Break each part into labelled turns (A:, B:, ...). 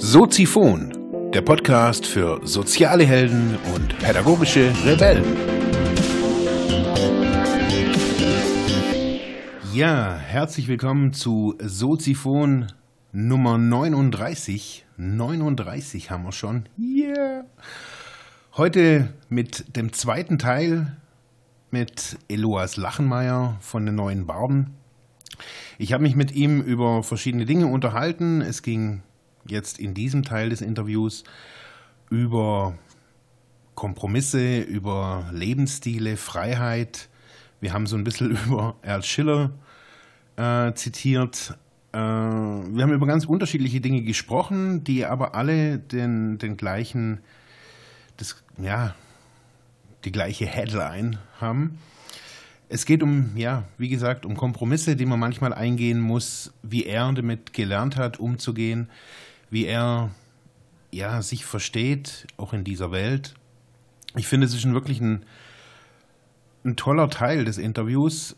A: Soziphon, der Podcast für soziale Helden und pädagogische Rebellen. Ja, herzlich willkommen zu Soziphon Nummer 39. 39 haben wir schon. Yeah. Heute mit dem zweiten Teil mit Eloas Lachenmeier von den Neuen Barden. Ich habe mich mit ihm über verschiedene Dinge unterhalten. Es ging jetzt in diesem Teil des Interviews über Kompromisse, über Lebensstile, Freiheit. Wir haben so ein bisschen über Ernst Schiller äh, zitiert. Äh, wir haben über ganz unterschiedliche Dinge gesprochen, die aber alle den, den gleichen, das, ja, die gleiche Headline haben. Es geht um, ja, wie gesagt, um Kompromisse, die man manchmal eingehen muss, wie er damit gelernt hat, umzugehen, wie er ja, sich versteht, auch in dieser Welt. Ich finde, es ist schon wirklich ein, ein toller Teil des Interviews.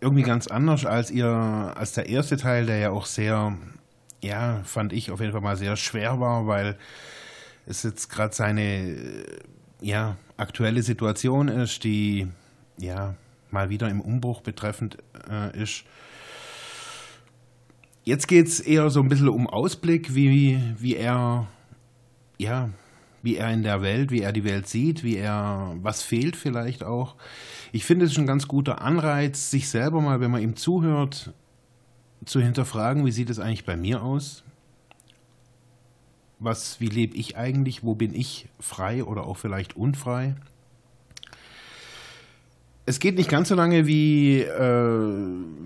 A: Irgendwie ganz anders als ihr, als der erste Teil, der ja auch sehr, ja, fand ich auf jeden Fall mal sehr schwer war, weil es jetzt gerade seine, ja, aktuelle Situation ist, die, ja, mal wieder im Umbruch betreffend äh, ist. Jetzt geht es eher so ein bisschen um Ausblick, wie, wie er, ja, wie er in der Welt, wie er die Welt sieht, wie er, was fehlt vielleicht auch. Ich finde es ist ein ganz guter Anreiz, sich selber mal, wenn man ihm zuhört, zu hinterfragen, wie sieht es eigentlich bei mir aus? Was, wie lebe ich eigentlich? Wo bin ich frei oder auch vielleicht unfrei? Es geht nicht ganz so lange wie, äh,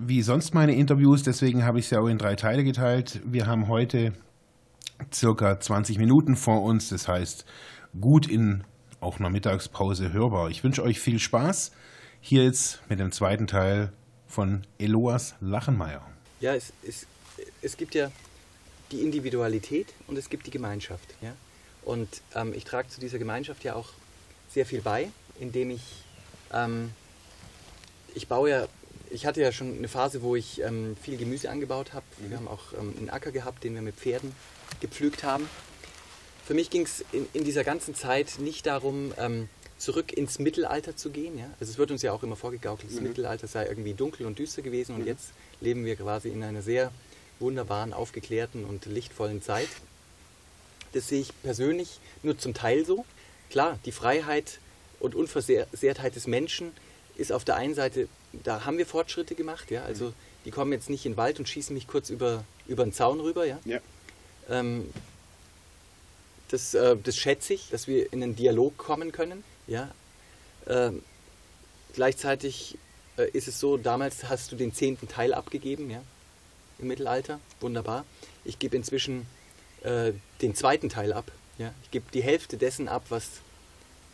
A: wie sonst meine Interviews, deswegen habe ich es ja auch in drei Teile geteilt. Wir haben heute circa 20 Minuten vor uns, das heißt gut in auch einer Mittagspause hörbar. Ich wünsche euch viel Spaß hier jetzt mit dem zweiten Teil von Eloas Lachenmeier.
B: Ja, es, es, es gibt ja die Individualität und es gibt die Gemeinschaft. Ja? Und ähm, ich trage zu dieser Gemeinschaft ja auch sehr viel bei, indem ich ähm, ich baue ja, ich hatte ja schon eine Phase, wo ich ähm, viel Gemüse angebaut habe. Mhm. Wir haben auch ähm, einen Acker gehabt, den wir mit Pferden gepflügt haben. Für mich ging es in, in, dieser ganzen Zeit nicht darum, ähm, zurück ins Mittelalter zu gehen. Ja? Also es wird uns ja auch immer vorgegaukelt, das mhm. Mittelalter sei irgendwie dunkel und düster gewesen und mhm. jetzt leben wir quasi in einer sehr wunderbaren, aufgeklärten und lichtvollen Zeit. Das sehe ich persönlich nur zum Teil so. Klar, die Freiheit und Unversehrtheit des Menschen ist auf der einen Seite, da haben wir Fortschritte gemacht, ja, also die kommen jetzt nicht in den Wald und schießen mich kurz über, über den Zaun rüber, ja. ja. Ähm, das, äh, das schätze ich, dass wir in einen Dialog kommen können, ja. Ähm, gleichzeitig äh, ist es so, damals hast du den zehnten Teil abgegeben, ja, im Mittelalter, wunderbar. Ich gebe inzwischen äh, den zweiten Teil ab, ja. Ich gebe die Hälfte dessen ab, was,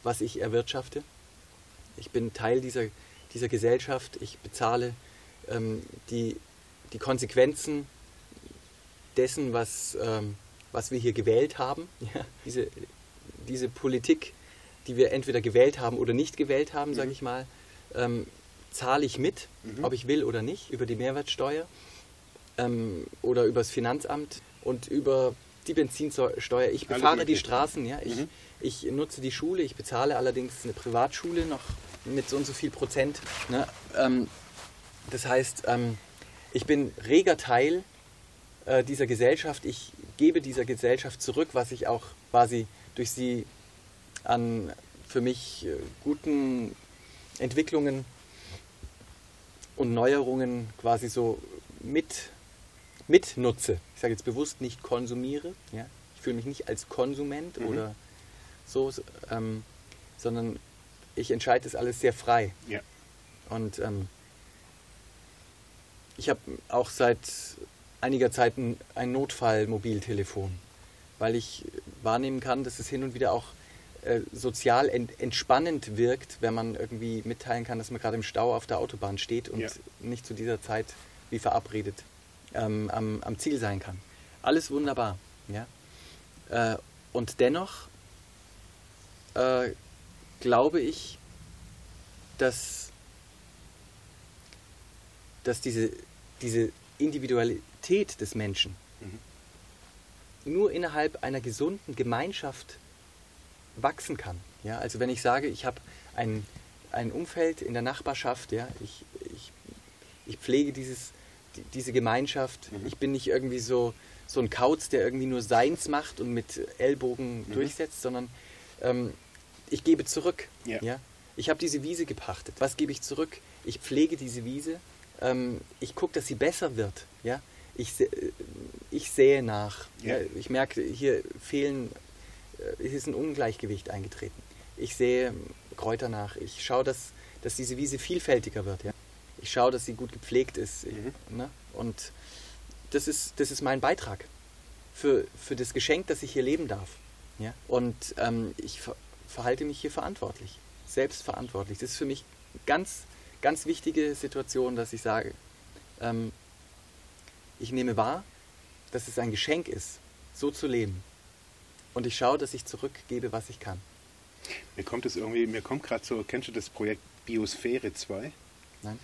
B: was ich erwirtschafte. Ich bin Teil dieser, dieser Gesellschaft. Ich bezahle ähm, die, die Konsequenzen dessen, was, ähm, was wir hier gewählt haben. Ja, diese, diese Politik, die wir entweder gewählt haben oder nicht gewählt haben, mhm. sage ich mal, ähm, zahle ich mit, mhm. ob ich will oder nicht, über die Mehrwertsteuer ähm, oder über das Finanzamt und über die Benzinsteuer. Ich befahre die Straßen, ja, ich, mhm. ich nutze die Schule, ich bezahle allerdings eine Privatschule noch mit so und so viel Prozent. Ne? Ähm, das heißt, ähm, ich bin reger Teil äh, dieser Gesellschaft. Ich gebe dieser Gesellschaft zurück, was ich auch quasi durch sie an für mich äh, guten Entwicklungen und Neuerungen quasi so mit, mitnutze. Ich sage jetzt bewusst nicht konsumiere. Ja? Ich fühle mich nicht als Konsument mhm. oder so, ähm, sondern ich entscheide das alles sehr frei. Ja. Und ähm, ich habe auch seit einiger Zeit ein, ein Notfall-Mobiltelefon, weil ich wahrnehmen kann, dass es hin und wieder auch äh, sozial ent entspannend wirkt, wenn man irgendwie mitteilen kann, dass man gerade im Stau auf der Autobahn steht und ja. nicht zu dieser Zeit wie verabredet ähm, am, am, Ziel sein kann. Alles wunderbar. Ja? Äh, und dennoch äh, glaube ich, dass dass diese, diese Individualität des Menschen mhm. nur innerhalb einer gesunden Gemeinschaft wachsen kann. Ja? Also wenn ich sage, ich habe ein, ein Umfeld in der Nachbarschaft, ja, ich, ich, ich pflege dieses, die, diese Gemeinschaft, mhm. ich bin nicht irgendwie so, so ein Kauz, der irgendwie nur seins macht und mit Ellbogen mhm. durchsetzt, sondern ähm, ich gebe zurück. Ja. ja? Ich habe diese Wiese gepachtet. Was gebe ich zurück? Ich pflege diese Wiese. Ähm, ich gucke, dass sie besser wird. Ja? Ich, äh, ich sähe nach. Ja. ja. Ich merke, hier fehlen, äh, es ist ein Ungleichgewicht eingetreten. Ich sehe Kräuter nach. Ich schaue, dass, dass diese Wiese vielfältiger wird. Ja? Ich schaue, dass sie gut gepflegt ist. Mhm. Ne? Und das ist, das ist mein Beitrag für, für das Geschenk, das ich hier leben darf. Ja? Und ähm, ich ver verhalte mich hier verantwortlich, selbstverantwortlich. Das ist für mich ganz, ganz wichtige Situation, dass ich sage, ähm, ich nehme wahr, dass es ein Geschenk ist, so zu leben. Und ich schaue, dass ich zurückgebe, was ich kann.
A: Mir kommt es irgendwie, mir kommt gerade so, kennst du das Projekt Biosphäre 2?
B: Nein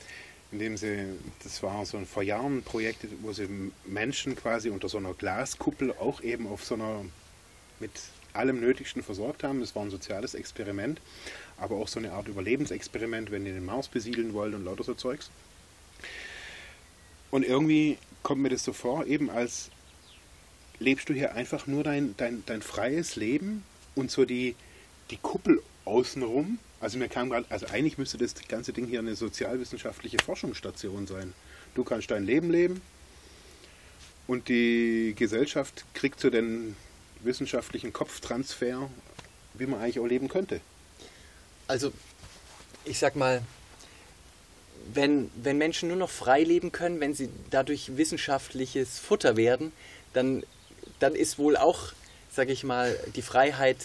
A: indem sie, das war so ein vor Jahren Projekt, wo sie Menschen quasi unter so einer Glaskuppel auch eben auf so einer, mit allem Nötigsten versorgt haben. Das war ein soziales Experiment, aber auch so eine Art Überlebensexperiment, wenn die den Mars besiedeln wollen und lauter so Zeugs. Und irgendwie kommt mir das so vor, eben als lebst du hier einfach nur dein, dein, dein freies Leben und so die, die Kuppel außenrum also mir kam gerade, also eigentlich müsste das ganze Ding hier eine sozialwissenschaftliche Forschungsstation sein. Du kannst dein Leben leben und die Gesellschaft kriegt so den wissenschaftlichen Kopftransfer, wie man eigentlich auch leben könnte.
B: Also ich sag mal, wenn, wenn Menschen nur noch frei leben können, wenn sie dadurch wissenschaftliches Futter werden, dann, dann ist wohl auch, sage ich mal, die Freiheit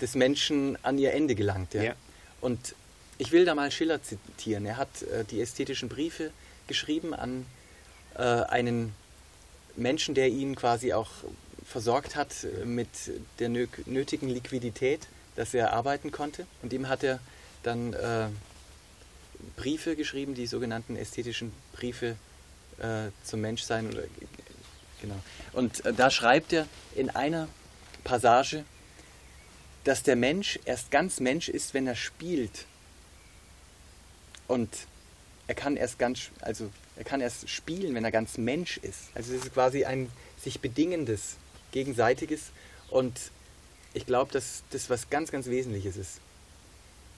B: des Menschen an ihr Ende gelangt. Ja? ja. Und ich will da mal Schiller zitieren. Er hat äh, die ästhetischen Briefe geschrieben an äh, einen Menschen, der ihn quasi auch versorgt hat äh, mit der nötigen Liquidität, dass er arbeiten konnte. Und ihm hat er dann äh, Briefe geschrieben, die sogenannten ästhetischen Briefe äh, zum Menschsein. Oder, genau. Und äh, da schreibt er in einer Passage, dass der Mensch erst ganz Mensch ist, wenn er spielt. Und er kann erst ganz, also er kann erst spielen, wenn er ganz Mensch ist. Also es ist quasi ein sich bedingendes, gegenseitiges. Und ich glaube, dass das was ganz, ganz Wesentliches ist.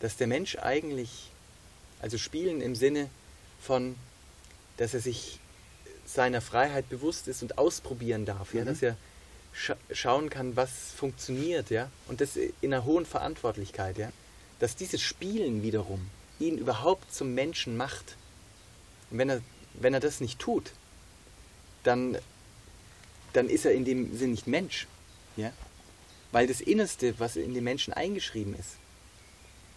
B: Dass der Mensch eigentlich, also spielen im Sinne von, dass er sich seiner Freiheit bewusst ist und ausprobieren darf, mhm. ja, dass er scha schauen kann, was funktioniert, ja, und das in einer hohen Verantwortlichkeit, ja, dass dieses Spielen wiederum ihn überhaupt zum Menschen macht. Und wenn er, wenn er das nicht tut, dann, dann ist er in dem Sinn nicht Mensch, ja, weil das Innerste, was in den Menschen eingeschrieben ist,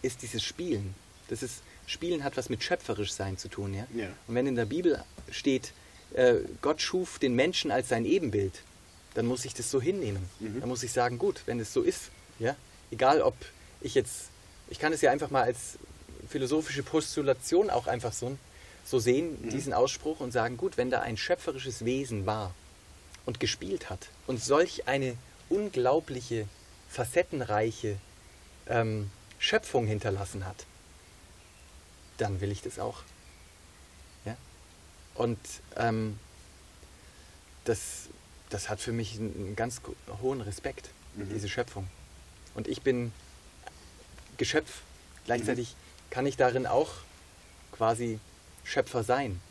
B: ist dieses Spielen. Das ist, Spielen hat was mit schöpferisch sein zu tun, ja. ja. Und wenn in der Bibel steht, äh, Gott schuf den Menschen als sein Ebenbild, dann muss ich das so hinnehmen. Mhm. Dann muss ich sagen, gut, wenn es so ist, ja, egal ob ich jetzt, ich kann es ja einfach mal als philosophische Postulation auch einfach so, so sehen, mhm. diesen Ausspruch und sagen, gut, wenn da ein schöpferisches Wesen war und gespielt hat und solch eine unglaubliche, facettenreiche ähm, Schöpfung hinterlassen hat, dann will ich das auch. Ja? Und ähm, das das hat für mich einen ganz hohen Respekt, mhm. diese Schöpfung. Und ich bin Geschöpf. Gleichzeitig mhm. kann ich darin auch quasi Schöpfer sein.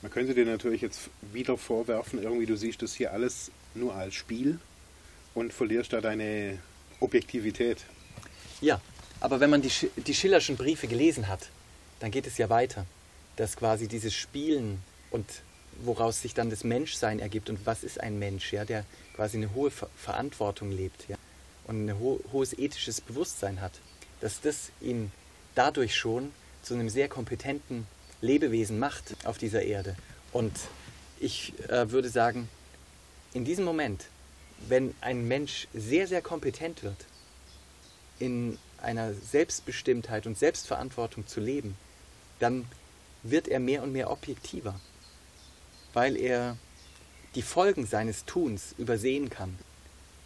A: Man könnte dir natürlich jetzt wieder vorwerfen, irgendwie du siehst das hier alles nur als Spiel und verlierst da deine Objektivität.
B: Ja, aber wenn man die, die Schillerschen Briefe gelesen hat, dann geht es ja weiter, dass quasi dieses Spielen und woraus sich dann das Menschsein ergibt und was ist ein Mensch, ja, der quasi eine hohe Ver Verantwortung lebt ja, und ein ho hohes ethisches Bewusstsein hat, dass das ihn dadurch schon zu einem sehr kompetenten Lebewesen macht auf dieser Erde. Und ich äh, würde sagen, in diesem Moment, wenn ein Mensch sehr, sehr kompetent wird, in einer Selbstbestimmtheit und Selbstverantwortung zu leben, dann wird er mehr und mehr objektiver weil er die Folgen seines Tuns übersehen kann.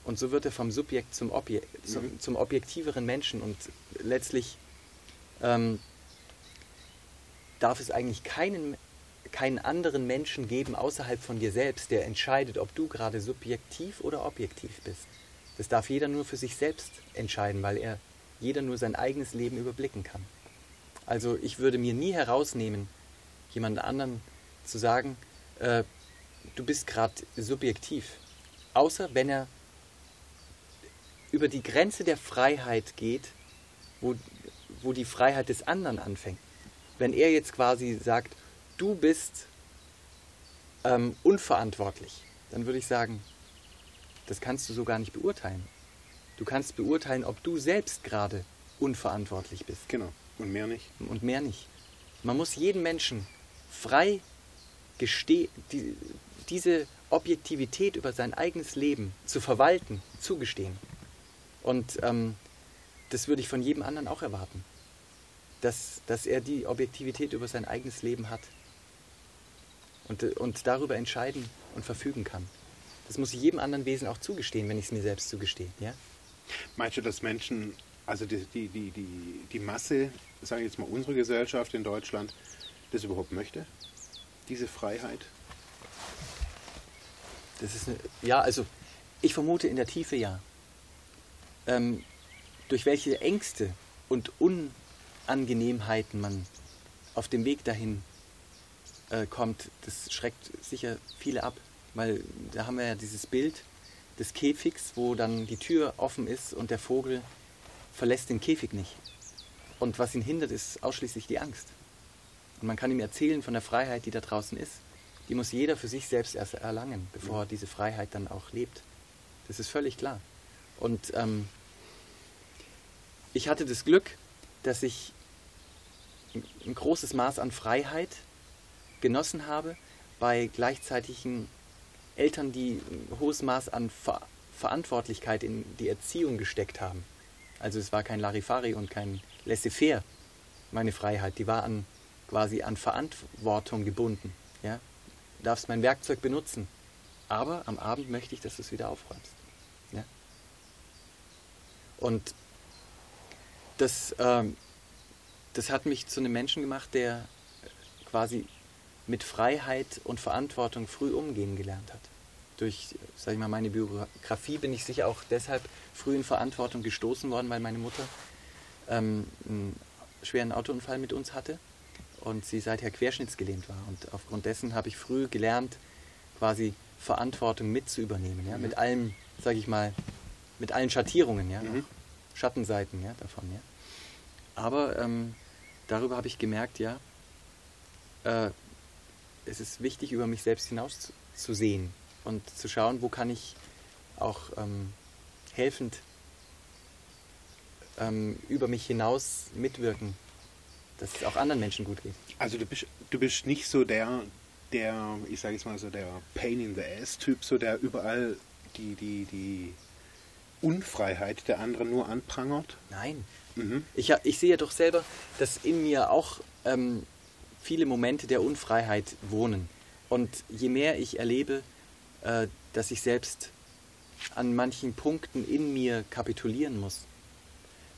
B: Und so wird er vom Subjekt zum, Objek zum,
A: Mhm.
B: zum objektiveren Menschen und letztlich ähm, darf es eigentlich keinen, keinen anderen Menschen geben außerhalb von dir selbst, der entscheidet, ob du gerade subjektiv oder objektiv bist. Das darf jeder nur für sich selbst entscheiden, weil er jeder nur sein eigenes Leben überblicken kann. Also ich würde mir nie herausnehmen, jemand anderen zu sagen, äh, du bist gerade subjektiv. Außer wenn er über die Grenze der Freiheit geht, wo, wo die Freiheit des anderen anfängt. Wenn er jetzt quasi sagt, du bist ähm, unverantwortlich, dann würde ich sagen, das kannst du so gar nicht beurteilen. Du kannst beurteilen, ob du selbst gerade unverantwortlich bist
A: Genau. Und mehr nicht.
B: und mehr nicht. Man muss jedem Menschen frei die, diese Objektivität über sein eigenes Leben zu verwalten, zugestehen. Und ähm, das würde ich von jedem anderen auch erwarten. Dass, dass er die Objektivität über sein eigenes Leben hat. Und, und darüber entscheiden und verfügen kann. Das muss ich jedem anderen Wesen auch zugestehen, wenn ich es mir selbst zugestehe. Ja?
A: Meinst du, dass Menschen, also die, die, die, die, die Masse, sagen wir jetzt mal unsere Gesellschaft in Deutschland, das überhaupt möchte? Diese Freiheit?
B: Das ist eine, ja, also ich vermute in der Tiefe ja. Ähm, durch welche Ängste und Unangenehmheiten man auf dem Weg dahin äh, kommt, das schreckt sicher viele ab. Weil da haben wir ja dieses Bild des Käfigs, wo dann die Tür offen ist und der Vogel verlässt den Käfig nicht. Und was ihn hindert, ist ausschließlich die Angst. Und man kann ihm erzählen von der Freiheit, die da draußen ist. Die muss jeder für sich selbst erst erlangen, bevor er diese Freiheit dann auch lebt. Das ist völlig klar. Und ähm, ich hatte das Glück, dass ich ein- großes Maß an Freiheit genossen habe bei gleichzeitigen Eltern, die ein hohes Maß an Ver Verantwortlichkeit in die Erziehung gesteckt haben. Also es war kein Larifari und kein Laissez-faire, meine Freiheit. Die war an quasi an Verantwortung gebunden. Ja? Du darfst mein Werkzeug benutzen, aber am Abend möchte ich, dass du es wieder aufräumst. Ja? Und das, ähm, das hat mich zu einem Menschen gemacht, der quasi mit Freiheit und Verantwortung früh umgehen gelernt hat. Durch, sag ich mal, meine Biografie bin ich sicher auch deshalb früh in Verantwortung gestoßen worden, weil meine Mutter ähm, einen schweren Autounfall mit uns hatte und sie seither querschnittsgelähmt war. Und aufgrund dessen habe ich früh gelernt, quasi Verantwortung mit zu übernehmen, ja, mit allem, sage ich mal, mit allen Schattierungen, ja,
A: Mhm.
B: Schattenseiten, ja, davon, ja. Aber ähm, darüber habe ich gemerkt, ja, äh, es ist wichtig, über mich selbst hinaus zu, zu sehen und zu schauen, wo kann ich auch ähm, helfend ähm, über mich hinaus mitwirken, dass es auch anderen Menschen gut geht.
A: Also du bist, du bist nicht so der, der, ich sage jetzt mal so der Pain in the Ass-Typ, so der überall die, die, die Unfreiheit der anderen nur anprangert.
B: Nein,
A: Mhm.
B: ich, ich sehe doch selber, dass in mir auch ähm, viele Momente der Unfreiheit wohnen. Und je mehr ich erlebe, äh, dass ich selbst an manchen Punkten in mir kapitulieren muss,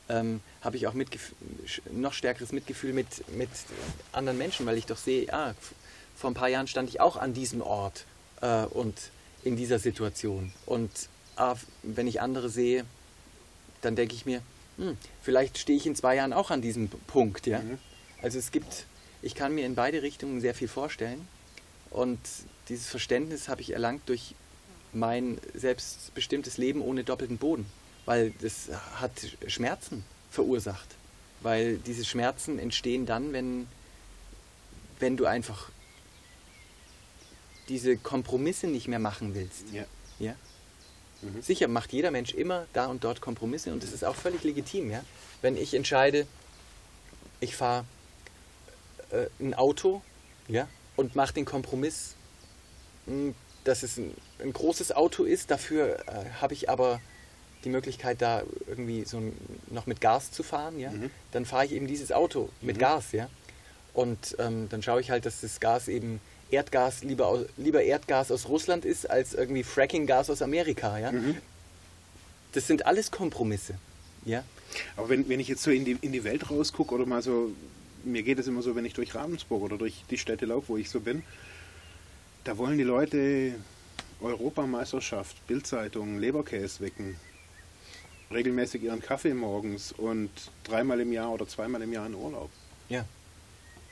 B: ähm, habe ich auch Mitgef noch stärkeres Mitgefühl mit, mit anderen Menschen, weil ich doch sehe, ah, vor ein paar Jahren stand ich auch an diesem Ort äh, und in dieser Situation. Und ah, wenn ich andere sehe, dann denke ich mir, hm, vielleicht stehe ich in zwei Jahren auch an diesem Punkt. Ja?
A: Mhm.
B: Also es gibt, ich kann mir in beide Richtungen sehr viel vorstellen. Und dieses Verständnis habe ich erlangt durch mein selbstbestimmtes Leben ohne doppelten Boden. Weil das hat Schmerzen verursacht. Weil diese Schmerzen entstehen dann, wenn, wenn du einfach diese Kompromisse nicht mehr machen willst.
A: Ja.
B: Ja?
A: Mhm.
B: Sicher macht jeder Mensch immer da und dort Kompromisse und das ist auch völlig legitim. Ja? Wenn ich entscheide, ich fahre äh, ein Auto ja, und mache den Kompromiss, mh, dass es ein, ein großes Auto ist, dafür äh, habe ich aber die Möglichkeit, da irgendwie so noch mit Gas zu fahren, ja?
A: Mhm.
B: dann fahre ich eben dieses Auto mit
A: Mhm.
B: Gas. Ja? Und ähm, dann schaue ich halt, dass das Gas eben Erdgas lieber, lieber Erdgas aus Russland ist, als irgendwie Fracking-Gas aus Amerika. Ja? Mhm. Das sind alles Kompromisse. Ja?
A: Aber wenn, wenn ich jetzt so in die, in die Welt rausgucke oder mal so, mir geht es immer so, wenn ich durch Ravensburg oder durch die Städte laufe, wo ich so bin, da wollen die Leute Europameisterschaft, Bildzeitung, Leberkäse wecken, regelmäßig ihren Kaffee morgens und dreimal im Jahr oder zweimal im Jahr in Urlaub.
B: Ja.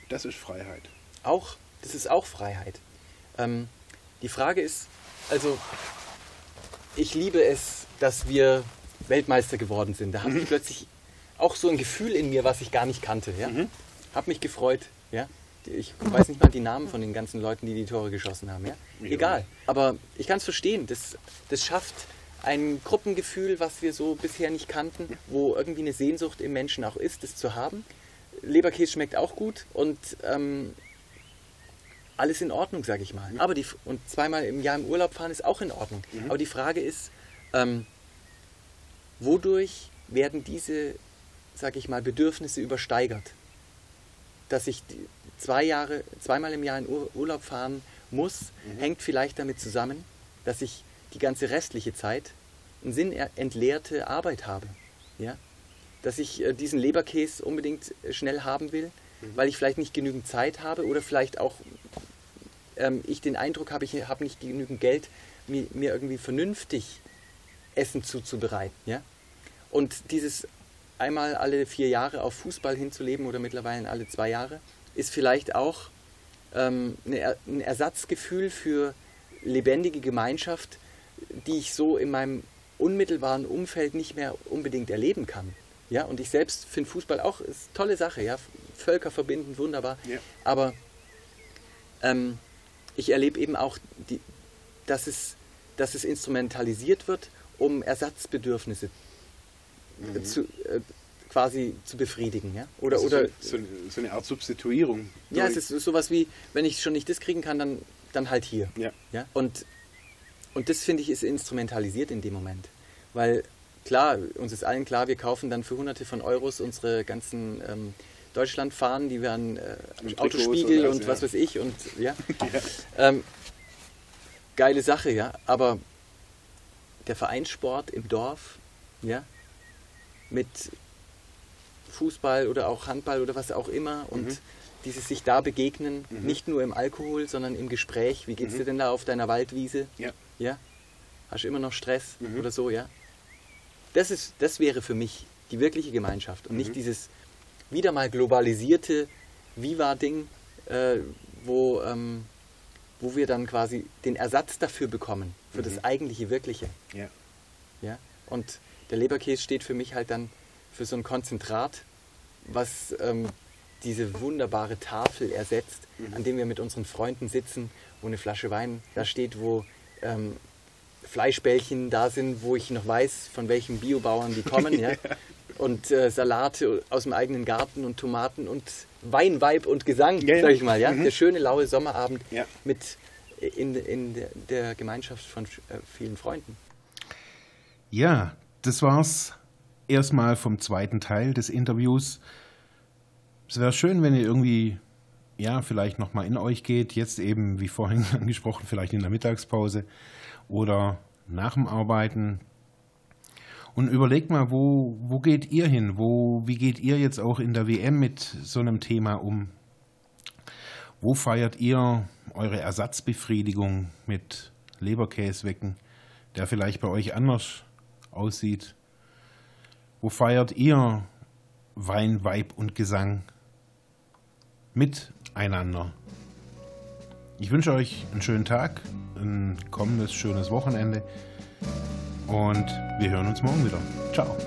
A: Das ist Freiheit.
B: Auch, das ist auch Freiheit. Ähm, die Frage ist, also ich liebe es, dass wir Weltmeister geworden sind. Da habe ich mhm. plötzlich auch so ein Gefühl in mir, was ich gar nicht kannte. Ja? Mhm. Hab mich gefreut. Ja? Ich weiß nicht mal die Namen von den ganzen Leuten, die die Tore geschossen haben. Ja? Egal. Aber ich kann es verstehen. Das, das schafft ein Gruppengefühl, was wir so bisher nicht kannten, wo irgendwie eine Sehnsucht im Menschen auch ist, das zu haben. Leberkäse schmeckt auch gut und ähm, alles in Ordnung, sage ich mal. Aber die, und zweimal im Jahr im Urlaub fahren ist auch in Ordnung. Mhm. Aber die Frage ist, ähm, wodurch werden diese, sage ich mal, Bedürfnisse übersteigert? Dass ich zwei Jahre, zweimal im Jahr in Urlaub fahren muss, mhm. hängt vielleicht damit zusammen, dass ich die ganze restliche Zeit eine sinnentleerte Arbeit habe. Ja? Dass ich äh, diesen Leberkäse unbedingt äh, schnell haben will, mhm. weil ich vielleicht nicht genügend Zeit habe oder vielleicht auch ähm, ich den Eindruck habe, ich habe nicht genügend Geld, mir, mir, irgendwie vernünftig Essen zuzubereiten. Ja? Und dieses einmal alle vier Jahre auf Fußball hinzuleben oder mittlerweile alle zwei Jahre, ist vielleicht auch ähm, eine, ein Ersatzgefühl für lebendige Gemeinschaft, die ich so in meinem unmittelbaren Umfeld nicht mehr unbedingt erleben kann. Ja, und ich selbst finde Fußball auch ist eine tolle Sache, ja, Völker verbinden, wunderbar. Ja. Aber ähm, ich erlebe eben auch, die, dass, es, dass es instrumentalisiert wird, um Ersatzbedürfnisse mhm. zu, äh, quasi zu befriedigen. Ja?
A: Oder, also oder so, so, eine Art Substituierung.
B: Ja, es ist sowas wie, wenn ich schon nicht das kriegen kann, dann, dann halt hier. Ja. Ja? Und und das finde ich ist instrumentalisiert in dem Moment. Weil klar, uns ist allen klar, wir kaufen dann für hunderte von Euros unsere ganzen ähm, Deutschlandfahnen, die werden äh, Autospiegel und, und was ja. weiß ich und ja. ja. Ähm, geile Sache, ja. Aber der Vereinssport im Dorf, ja, mit Fußball oder auch Handball oder was auch immer und mhm. dieses sich da begegnen, mhm. nicht nur im Alkohol, sondern im Gespräch. Wie geht's mhm. dir denn da auf deiner Waldwiese? Ja ja, hast du immer noch Stress mhm. oder so, ja. Das, ist, das wäre für mich die wirkliche Gemeinschaft und mhm. nicht dieses wieder mal globalisierte Viva-Ding, äh, wo, ähm, wo wir dann quasi den Ersatz dafür bekommen, für mhm. das eigentliche Wirkliche. Ja. ja. Und der Leberkäse steht für mich halt dann für so ein Konzentrat, was ähm, diese wunderbare Tafel ersetzt, mhm. an dem wir mit unseren Freunden sitzen, wo eine Flasche Wein da steht, wo ähm, Fleischbällchen da sind, wo ich noch weiß, von welchen Biobauern die kommen. ja. Und äh, Salate aus dem eigenen Garten und Tomaten und Wein, Weib und Gesang, ja, ja. sag ich mal. Ja? Mhm. Der schöne, laue Sommerabend ja. mit in, in der Gemeinschaft von äh, vielen Freunden.
A: Ja, das war's erstmal vom zweiten Teil des Interviews. Es wäre schön, wenn ihr irgendwie ja, vielleicht nochmal in euch geht, jetzt eben, wie vorhin angesprochen, vielleicht in der Mittagspause oder nach dem Arbeiten. Und überlegt mal, wo, wo geht ihr hin? Wo, wie geht ihr jetzt auch in der WM mit so einem Thema um? Wo feiert ihr eure Ersatzbefriedigung mit Leberkäswecken, der vielleicht bei euch anders aussieht? Wo feiert ihr Wein, Weib und Gesang mit miteinander. Ich wünsche euch einen schönen Tag, ein kommendes schönes Wochenende und wir hören uns morgen wieder. Ciao.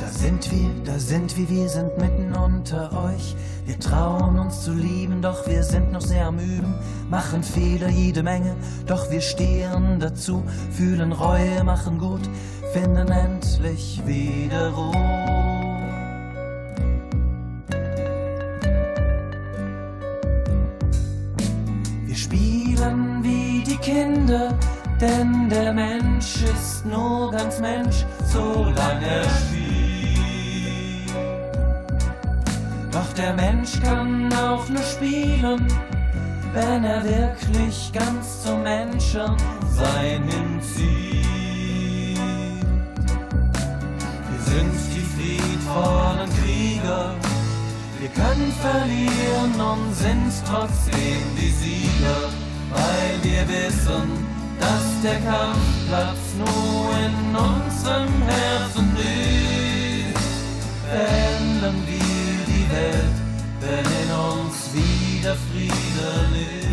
C: Da sind wir, da sind wir, wir sind mitten unter euch. Wir trauen uns zu lieben, doch wir sind noch sehr am Üben, machen Fehler jede Menge, doch wir stehen dazu, fühlen Reue, machen gut, finden endlich wieder Ruhe. Kinder, denn der Mensch ist nur ganz Mensch, solange er spielt. der Mensch kann auch nur spielen, wenn er wirklich ganz zum Menschen sein hinzieht. Wir sind die friedvollen Krieger, wir können verlieren und sind trotzdem die Sieger, weil wir wissen, dass der Kampfplatz nur in unserem Herzen liegt. Verändern wir die Welt, wenn in uns wieder Frieden ist.